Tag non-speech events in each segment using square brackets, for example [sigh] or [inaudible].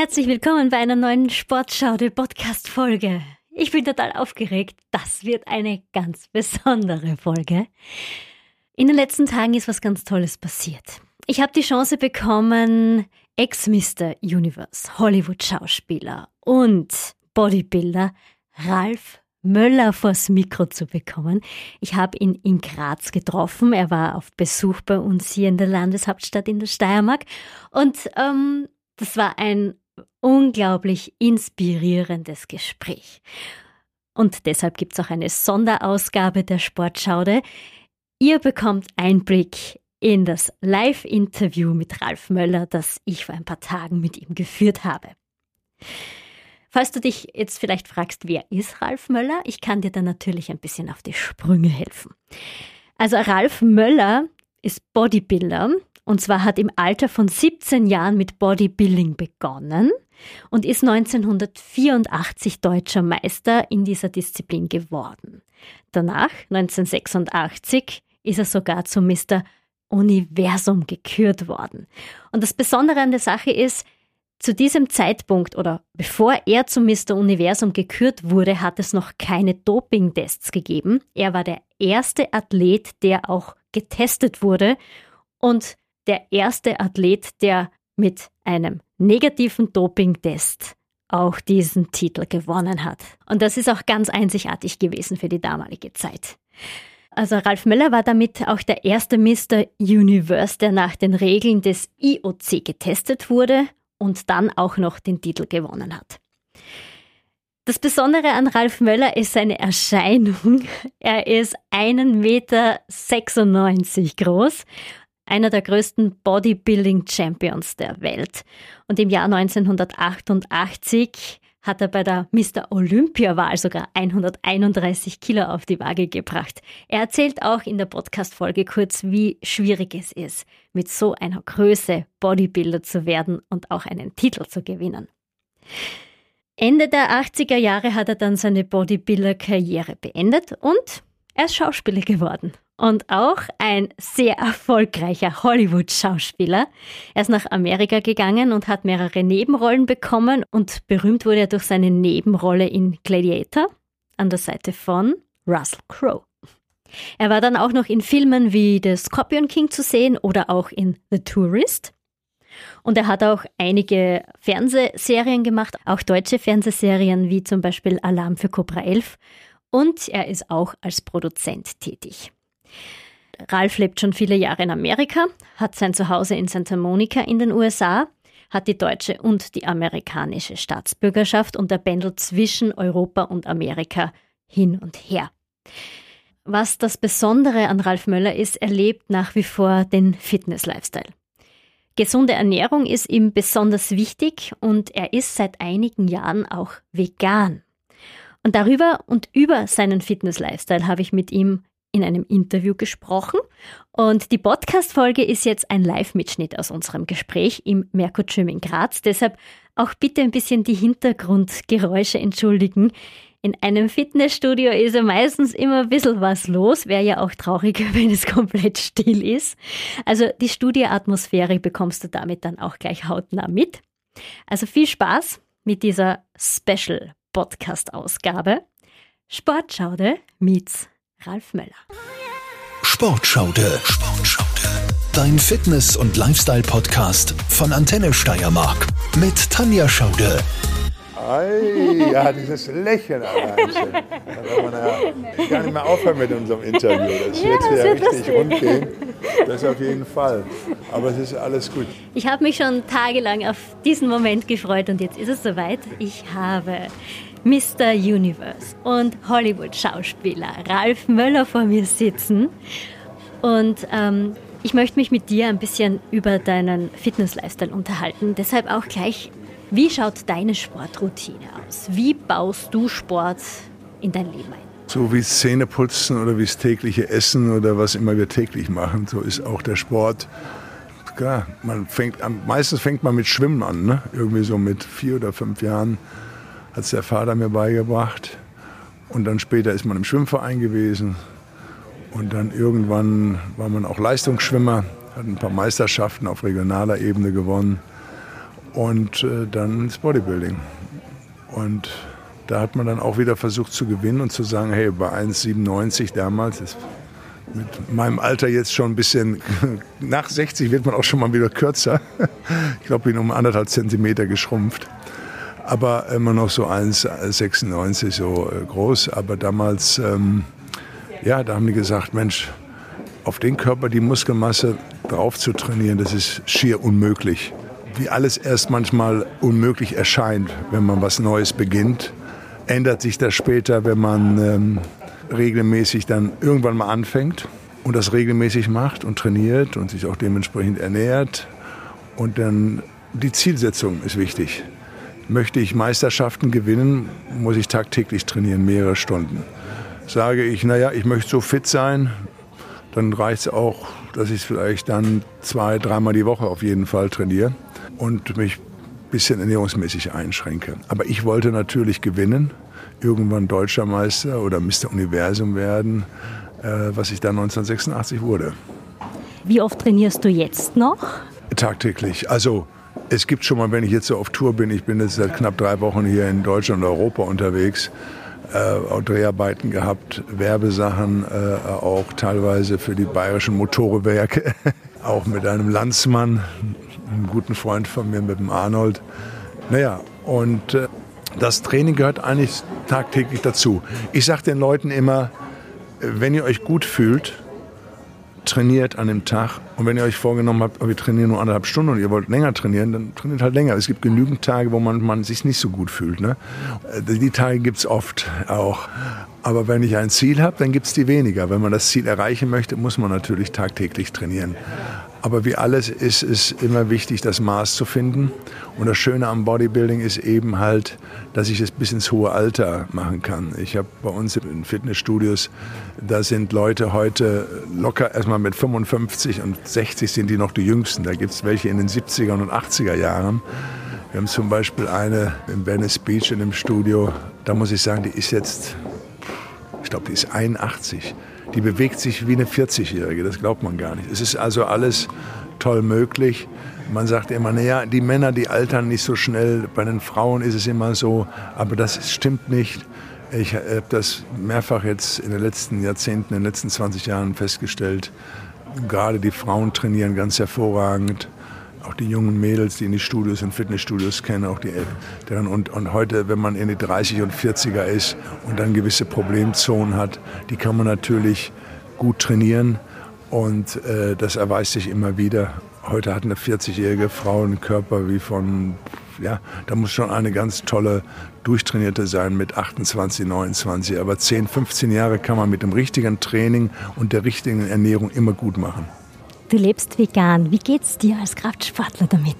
Herzlich willkommen bei einer neuen Sportschaude Podcast Folge. Ich bin total aufgeregt. Das wird eine ganz besondere Folge. In den letzten Tagen ist was ganz Tolles passiert. Ich habe die Chance bekommen, Ex-Mr. Universe, Hollywood-Schauspieler und Bodybuilder Ralf Möller vors Mikro zu bekommen. Ich habe ihn in Graz getroffen. Er war auf Besuch bei uns hier in der Landeshauptstadt in der Steiermark. Und ähm, das war ein unglaublich inspirierendes Gespräch. Und deshalb gibt es auch eine Sonderausgabe der Sportschaude. Ihr bekommt Einblick in das Live-Interview mit Ralf Möller, das ich vor ein paar Tagen mit ihm geführt habe. Falls du dich jetzt vielleicht fragst, wer ist Ralf Möller, ich kann dir dann natürlich ein bisschen auf die Sprünge helfen. Also Ralf Möller ist Bodybuilder und zwar hat im Alter von 17 Jahren mit Bodybuilding begonnen und ist 1984 deutscher Meister in dieser Disziplin geworden. Danach, 1986, ist er sogar zum Mr. Universum gekürt worden. Und das Besondere an der Sache ist, zu diesem Zeitpunkt oder bevor er zum Mr. Universum gekürt wurde, hat es noch keine Dopingtests gegeben. Er war der erste Athlet, der auch getestet wurde und der erste Athlet, der mit einem negativen Dopingtest auch diesen Titel gewonnen hat. Und das ist auch ganz einzigartig gewesen für die damalige Zeit. Also Ralf Möller war damit auch der erste Mr. Universe, der nach den Regeln des IOC getestet wurde und dann auch noch den Titel gewonnen hat. Das Besondere an Ralf Möller ist seine Erscheinung. [laughs] Er ist einen Meter 96 groß einer der größten Bodybuilding-Champions der Welt. Und im Jahr 1988 hat er bei der Mr. Olympia-Wahl sogar 131 Kilo auf die Waage gebracht. Er erzählt auch in der Podcast-Folge kurz, wie schwierig es ist, mit so einer Größe Bodybuilder zu werden und auch einen Titel zu gewinnen. Ende der 80er Jahre hat er dann seine Bodybuilder-Karriere beendet und er ist Schauspieler geworden und auch ein sehr erfolgreicher Hollywood-Schauspieler. Er ist nach Amerika gegangen und hat mehrere Nebenrollen bekommen und berühmt wurde er durch seine Nebenrolle in Gladiator an der Seite von Russell Crowe. Er war dann auch noch in Filmen wie The Scorpion King zu sehen oder auch in The Tourist. Und er hat auch einige Fernsehserien gemacht, auch deutsche Fernsehserien wie zum Beispiel Alarm für Cobra 11. Und er ist auch als Produzent tätig. Ralf lebt schon viele Jahre in Amerika, hat sein Zuhause in Santa Monica in den USA, hat die deutsche und die amerikanische Staatsbürgerschaft und er pendelt zwischen Europa und Amerika hin und her. Was das Besondere an Ralf Möller ist, er lebt nach wie vor den Fitness-Lifestyle. Gesunde Ernährung ist ihm besonders wichtig und er ist seit einigen Jahren auch vegan. Und darüber und über seinen Fitness-Lifestyle habe ich mit ihm in einem Interview gesprochen. Und die Podcast-Folge ist jetzt ein Live-Mitschnitt aus unserem Gespräch im Merkur Gym in Graz. Deshalb auch bitte ein bisschen die Hintergrundgeräusche entschuldigen. In einem Fitnessstudio ist ja meistens immer ein bisschen was los. Wäre ja auch traurig, [laughs] wenn es komplett still ist. Also die Studioatmosphäre bekommst du damit dann auch gleich hautnah mit. Also viel Spaß mit dieser Special Podcast-Ausgabe. Sportschaude meets Ralf Möller. Sportschaude. Sportschaude. Dein Fitness- und Lifestyle-Podcast von Antenne Steiermark mit Tanja Schaude. Ei, ja, dieses Lächeln allein [laughs] schon. Da man ja gar nicht mehr aufhören mit unserem Interview. Das wird ja, ja richtig lustig. rund gehen. Das auf jeden Fall. Aber es ist alles gut. Ich habe mich schon tagelang auf diesen Moment gefreut und jetzt ist es soweit. Ich habe Mr. Universe und Hollywood-Schauspieler Ralf Möller vor mir sitzen. Und ähm, ich möchte mich mit dir ein bisschen über deinen Fitness-Lifestyle unterhalten. Deshalb auch gleich, wie schaut deine Sportroutine aus? Wie baust du Sport in dein Leben ein? So wie Zähneputzen oder wie das tägliche Essen oder was immer wir täglich machen, so ist auch der Sport. Klar, man fängt, meistens fängt man mit Schwimmen an, ne? irgendwie so mit vier oder fünf Jahren hat es der Vater mir beigebracht. Und dann später ist man im Schwimmverein gewesen. Und dann irgendwann war man auch Leistungsschwimmer, hat ein paar Meisterschaften auf regionaler Ebene gewonnen. und äh, dann ins Bodybuilding. Und da hat man dann auch wieder versucht zu gewinnen und zu sagen, hey, bei 1,97 damals, ist mit meinem Alter jetzt schon ein bisschen, [laughs] nach 60 wird man auch schon mal wieder kürzer. [laughs] Ich glaube, ich bin um anderthalb Zentimeter geschrumpft. Aber immer noch so 1,96 so äh, groß. Aber damals, ähm, ja, da haben die gesagt, Mensch, auf den Körper die Muskelmasse drauf zu trainieren, das ist schier unmöglich. Wie alles erst manchmal unmöglich erscheint, wenn man was Neues beginnt, ändert sich das später, wenn man ähm, regelmäßig dann irgendwann mal anfängt und das regelmäßig macht und trainiert und sich auch dementsprechend ernährt. Und dann die Zielsetzung ist wichtig. Möchte ich Meisterschaften gewinnen, muss ich tagtäglich trainieren, mehrere Stunden. Sage ich, naja, ich möchte so fit sein, dann reicht es auch, dass ich vielleicht dann zwei, dreimal die Woche auf jeden Fall trainiere und mich ein bisschen ernährungsmäßig einschränke. Aber ich wollte natürlich gewinnen irgendwann Deutscher Meister oder Mr. Universum werden, äh, was ich dann 1986 wurde. Wie oft trainierst du jetzt noch? Tagtäglich. Also es gibt schon mal, wenn ich jetzt so auf Tour bin, ich bin jetzt seit knapp drei Wochen hier in Deutschland und Europa unterwegs, äh, Dreharbeiten gehabt, Werbesachen, äh, auch teilweise für die bayerischen Motorewerke, [laughs] auch mit einem Landsmann, einem guten Freund von mir, mit dem Arnold. Naja, und äh, das Training gehört eigentlich tagtäglich dazu. Ich sage den Leuten immer, wenn ihr euch gut fühlt, trainiert an dem Tag. Und wenn ihr euch vorgenommen habt, wir trainieren nur anderthalb Stunden und ihr wollt länger trainieren, dann trainiert halt länger. Es gibt genügend Tage, wo man, man sich nicht so gut fühlt. Ne? Die Tage gibt es oft auch. Aber wenn ich ein Ziel habe, dann gibt es die weniger. Wenn man das Ziel erreichen möchte, muss man natürlich tagtäglich trainieren. Aber wie alles ist es immer wichtig, das Maß zu finden. Und das Schöne am Bodybuilding ist eben halt, dass ich es bis ins hohe Alter machen kann. Ich habe bei uns in Fitnessstudios, da sind Leute heute locker erstmal mit 55 und 60 sind die noch die Jüngsten. Da gibt es welche in den 70er und 80er Jahren. Wir haben zum Beispiel eine in Venice Beach in dem Studio. Da muss ich sagen, die ist jetzt, ich glaube, die ist 81 die bewegt sich wie eine 40-Jährige. Das glaubt man gar nicht. Es ist also alles toll möglich. Man sagt immer, naja, die Männer, die altern nicht so schnell. Bei den Frauen ist es immer so. Aber das stimmt nicht. Ich habe das mehrfach jetzt in den letzten Jahrzehnten, in den letzten 20 Jahren festgestellt. Gerade die Frauen trainieren ganz hervorragend auch die jungen Mädels, die in die Studios und Fitnessstudios kennen, auch die Älteren. Und, und heute, wenn man in die 30 und 40er ist und dann gewisse Problemzonen hat, die kann man natürlich gut trainieren. Und äh, das erweist sich immer wieder. Heute hat eine 40-jährige Frau einen Körper wie von, ja, da muss schon eine ganz tolle, durchtrainierte sein mit 28, 29. Aber 10, 15 Jahre kann man mit dem richtigen Training und der richtigen Ernährung immer gut machen. Du lebst vegan. Wie geht's dir als Kraftsportler damit?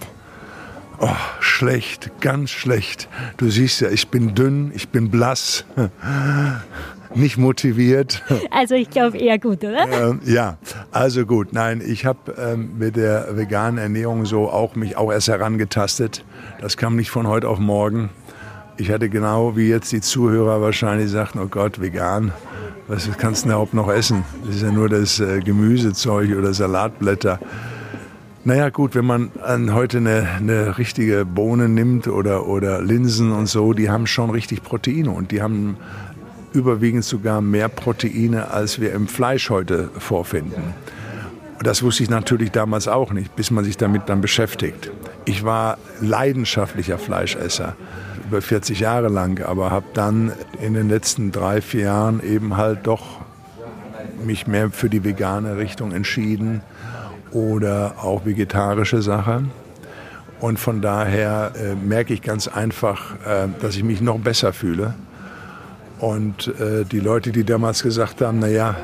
Oh, schlecht, ganz schlecht. Du siehst ja, ich bin dünn, ich bin blass, nicht motiviert. Also ich glaube eher gut, oder? Ähm, ja, also gut. Nein, ich habe ähm, mit der veganen Ernährung so auch mich auch erst herangetastet. Das kam nicht von heute auf morgen. Ich hatte genau wie jetzt die Zuhörer wahrscheinlich gesagt, oh Gott, vegan was kannst du überhaupt noch essen? Das ist ja nur das äh, Gemüsezeug oder Salatblätter. Naja gut, wenn man an heute eine, eine, richtige Bohne nimmt oder, oder Linsen und so, die haben schon richtig Proteine und die haben überwiegend sogar mehr Proteine, als wir im Fleisch heute vorfinden. Das wusste ich natürlich damals auch nicht, bis man sich damit dann beschäftigt. Ich war leidenschaftlicher Fleischesser über 40 Jahre lang, aber habe dann in den letzten drei, vier Jahren eben halt doch mich mehr für die vegane Richtung entschieden oder auch vegetarische Sachen. Und von daher äh, merke ich ganz einfach, äh, dass ich mich noch besser fühle. Und äh, die Leute, die damals gesagt haben, naja,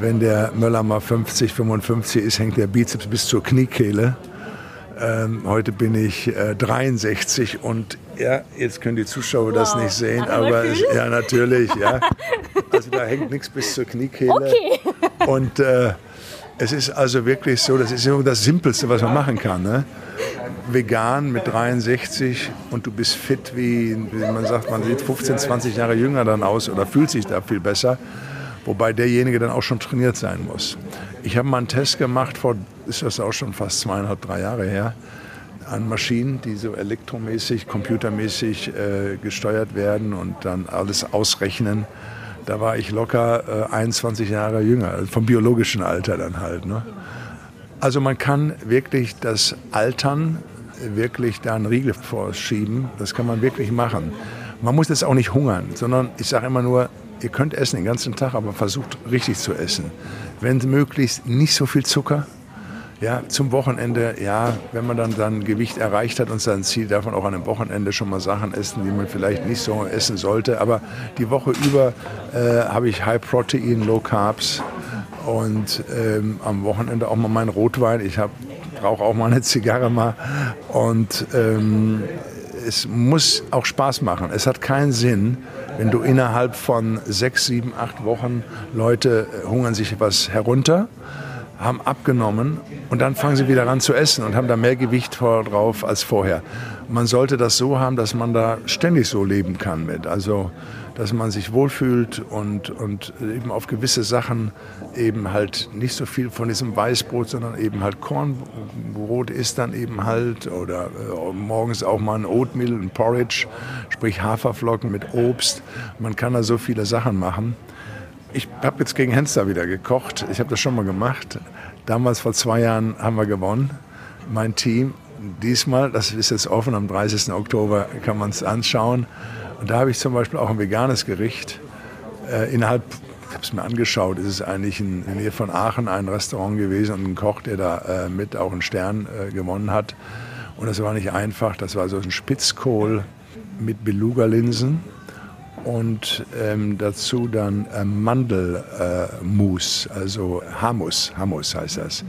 wenn der Möller mal 50, 55 ist, hängt der Bizeps bis zur Kniekehle. Ähm, heute bin ich äh, 63 und ja, jetzt können die Zuschauer wow. das nicht sehen, aber es, ja, natürlich, ja. [laughs] Also da hängt nichts bis zur Kniekehle. Okay. Und äh, es ist also wirklich so, das ist das Simpelste, was man machen kann. Ne? Vegan mit 63 und du bist fit, wie, wie man sagt, man sieht 15, 20 Jahre jünger dann aus oder fühlt sich da viel besser wobei derjenige dann auch schon trainiert sein muss. Ich habe mal einen Test gemacht, vor, ist das auch schon fast zweieinhalb, drei Jahre her. an Maschinen, die so elektromäßig, computermäßig äh, gesteuert werden und dann alles ausrechnen. Da war ich locker äh, 21 Jahre jünger, also vom biologischen Alter dann halt. Ne? Also man kann wirklich das Altern wirklich da einen Riegel vorschieben. Das kann man wirklich machen. Man muss jetzt auch nicht hungern, sondern ich sage immer nur, ihr könnt essen den ganzen Tag, aber versucht richtig zu essen. Wenn möglichst nicht so viel Zucker, ja, zum Wochenende, ja, wenn man dann dann Gewicht erreicht hat und sein Ziel, darf man auch an einem Wochenende schon mal Sachen essen, die man vielleicht nicht so essen sollte. Aber die Woche über äh, habe ich High Protein, Low Carbs und ähm, am Wochenende auch mal meinen Rotwein. Ich rauche auch mal eine Zigarre mal und ähm, es muss auch Spaß machen. Es hat keinen Sinn, wenn du innerhalb von sechs, sieben, acht Wochen Leute äh, hungern sich was herunter haben abgenommen und dann fangen sie wieder an zu essen und haben da mehr Gewicht drauf als vorher. Man sollte das so haben, dass man da ständig so leben kann mit. Also, dass man sich wohlfühlt und, und eben auf gewisse Sachen eben halt nicht so viel von diesem Weißbrot, sondern eben halt Kornbrot isst dann eben halt oder äh, morgens auch mal ein Oatmeal, ein Porridge, sprich Haferflocken mit Obst. Man kann da so viele Sachen machen. Ich habe jetzt gegen Henster wieder gekocht. Ich habe das schon mal gemacht. Damals vor zwei Jahren haben wir gewonnen. Mein Team. Diesmal, das ist jetzt offen, am 30. Oktober kann man es anschauen. Und da habe ich zum Beispiel auch ein veganes Gericht. Äh, innerhalb, ich habe es mir angeschaut, ist es eigentlich in, der Nähe von Aachen ein Restaurant gewesen und ein Koch, der da äh, mit auch einen Stern äh, gewonnen hat. Und das war nicht einfach. Das war so ein Spitzkohl mit Beluga-Linsen und ähm, dazu dann äh, Mandelmus, also Hamus, Hamus heißt das.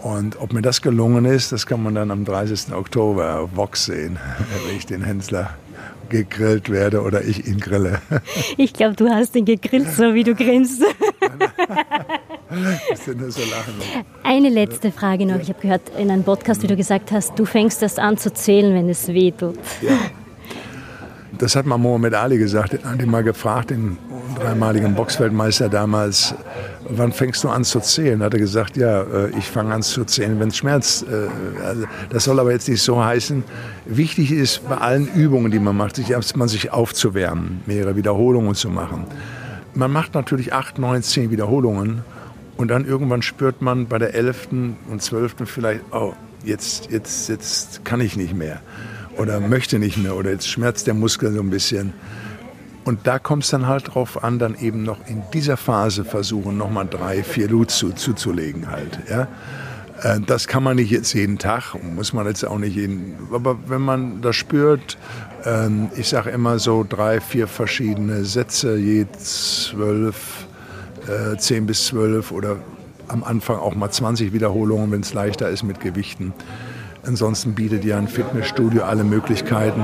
Und ob mir das gelungen ist, das kann man dann am 30. Oktober auf Vox sehen, [laughs] wenn ich den Hensler gegrillt werde oder ich ihn grille. [laughs] Ich glaube, du hast ihn gegrillt, so wie du grinst. so Eine letzte Frage noch. Ich habe gehört in einem Podcast, wie du gesagt hast, du fängst erst an zu zählen, wenn es weh tut. Ja. Das hat mal Mohamed Ali gesagt, er hat ihn mal gefragt, den dreimaligen Boxweltmeister damals, wann fängst du an zu zählen? Hat er gesagt, ja, äh, ich fange an zu zählen, wenn es schmerzt. Äh, also, das soll aber jetzt nicht so heißen. Wichtig ist bei allen Übungen, die man macht, sich erstmal sich aufzuwärmen, mehrere Wiederholungen zu machen. Man macht natürlich acht, neun, zehn Wiederholungen und dann irgendwann spürt man bei der elften und zwölften vielleicht, oh, jetzt, jetzt, jetzt kann ich nicht mehr oder möchte nicht mehr oder jetzt schmerzt der Muskel so ein bisschen. Und da kommt es dann halt drauf an, dann eben noch in dieser Phase versuchen, nochmal drei, vier Lut zu, zuzulegen halt. Ja? Äh, das kann man nicht jetzt jeden Tag, muss man jetzt auch nicht jeden, aber wenn man das spürt, ähm, ich sage immer so drei, vier verschiedene Sätze, je zwölf, äh, zehn bis zwölf oder am Anfang auch mal 20 Wiederholungen, wenn es leichter ist mit Gewichten. Ansonsten bietet ja ein Fitnessstudio alle Möglichkeiten.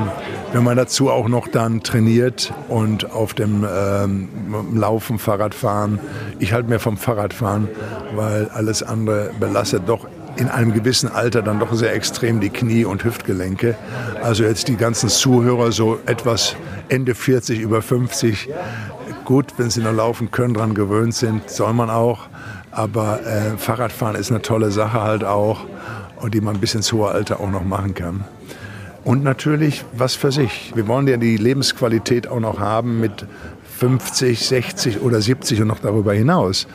Wenn man dazu auch noch dann trainiert und auf dem ähm, Laufen, Fahrradfahren, ich halte mir vom Fahrradfahren, weil alles andere belastet doch in einem gewissen Alter dann doch sehr extrem die Knie und Hüftgelenke. Also jetzt die ganzen Zuhörer so etwas Ende 40, über 50, gut, wenn sie noch laufen können, daran gewöhnt sind, soll man auch. Aber äh, Fahrradfahren ist eine tolle Sache halt auch die man bis ins hohe Alter auch noch machen kann. Und natürlich was für sich. Wir wollen ja die Lebensqualität auch noch haben mit 50, 60 oder 70 und noch darüber hinaus.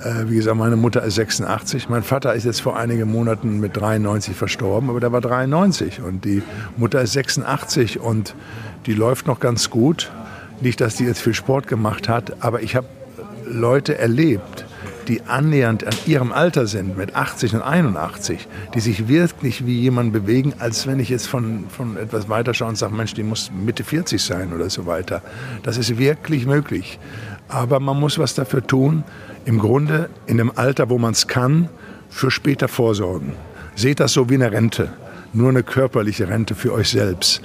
Äh, wie gesagt, meine Mutter ist 86. Mein Vater ist jetzt vor einigen Monaten mit 93 verstorben, aber der war 93. Und die Mutter ist 86 und die läuft noch ganz gut. Nicht, dass die jetzt viel Sport gemacht hat, aber ich habe Leute erlebt, die annähernd an ihrem Alter sind, mit 80 und 81, die sich wirklich wie jemand bewegen, als wenn ich jetzt von, von etwas weiter schaue und sage, Mensch, die muss Mitte 40 sein oder so weiter. Das ist wirklich möglich. Aber man muss was dafür tun, im Grunde in dem Alter, wo man es kann, für später vorsorgen. Seht das so wie eine Rente, nur eine körperliche Rente für euch selbst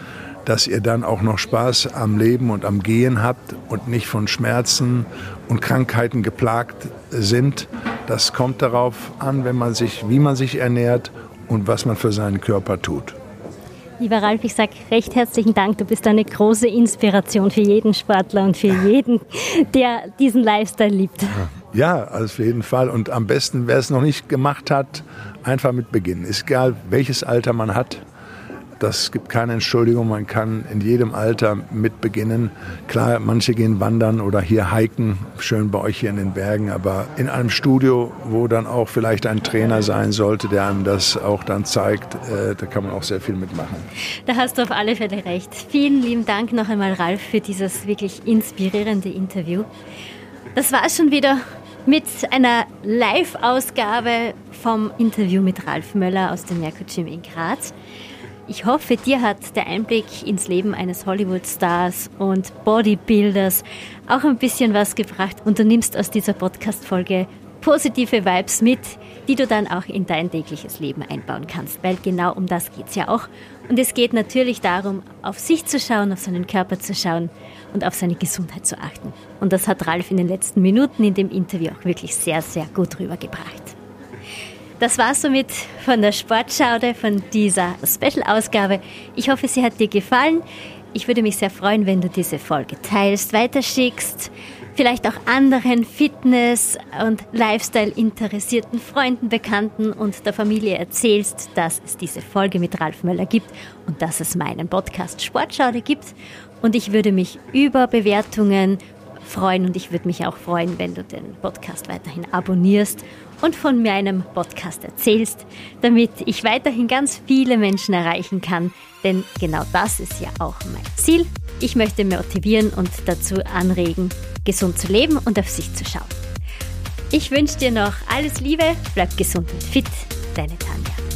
dass ihr dann auch noch Spaß am Leben und am Gehen habt und nicht von Schmerzen und Krankheiten geplagt sind. Das kommt darauf an, wenn man sich, wie man sich ernährt und was man für seinen Körper tut. Lieber Ralf, ich sage recht herzlichen Dank. Du bist eine große Inspiration für jeden Sportler und für jeden, der diesen Lifestyle liebt. Ja, also auf jeden Fall. Und am besten, wer es noch nicht gemacht hat, einfach mit beginnen. Ist egal, welches Alter man hat. Das gibt keine Entschuldigung. Man kann in jedem Alter mit beginnen. Klar, manche gehen wandern oder hier hiken, schön bei euch hier in den Bergen, aber in einem Studio, wo dann auch vielleicht ein Trainer sein sollte, der einem das auch dann zeigt, äh, da kann man auch sehr viel mitmachen. Da hast du auf alle Fälle recht. Vielen lieben Dank noch einmal, Ralf, für dieses wirklich inspirierende Interview. Das war es schon wieder mit einer Live-Ausgabe vom Interview mit Ralf Möller aus dem Gym in Graz. Ich hoffe, dir hat der Einblick ins Leben eines Hollywood-Stars und Bodybuilders auch ein bisschen was gebracht und du nimmst aus dieser Podcast-Folge positive Vibes mit, die du dann auch in dein tägliches Leben einbauen kannst, weil genau um das geht es ja auch. Und es geht natürlich darum, auf sich zu schauen, auf seinen Körper zu schauen und auf seine Gesundheit zu achten. Und das hat Ralf in den letzten Minuten in dem Interview auch wirklich sehr, sehr gut rübergebracht. Das war's somit von der Sportschaude, von dieser Special-Ausgabe. Ich hoffe, sie hat dir gefallen. Ich würde mich sehr freuen, wenn du diese Folge teilst, weiterschickst, vielleicht auch anderen Fitness- und Lifestyle-interessierten Freunden, Bekannten und der Familie erzählst, dass es diese Folge mit Ralf Möller gibt und dass es meinen Podcast Sportschaude gibt. Und ich würde mich über Bewertungen freuen und ich würde mich auch freuen, wenn du den Podcast weiterhin abonnierst und von meinem Podcast erzählst, damit ich weiterhin ganz viele Menschen erreichen kann. Denn genau das ist ja auch mein Ziel. Ich möchte motivieren und dazu anregen, gesund zu leben und auf sich zu schauen. Ich wünsche dir noch alles Liebe, bleib gesund und fit, deine Tanja.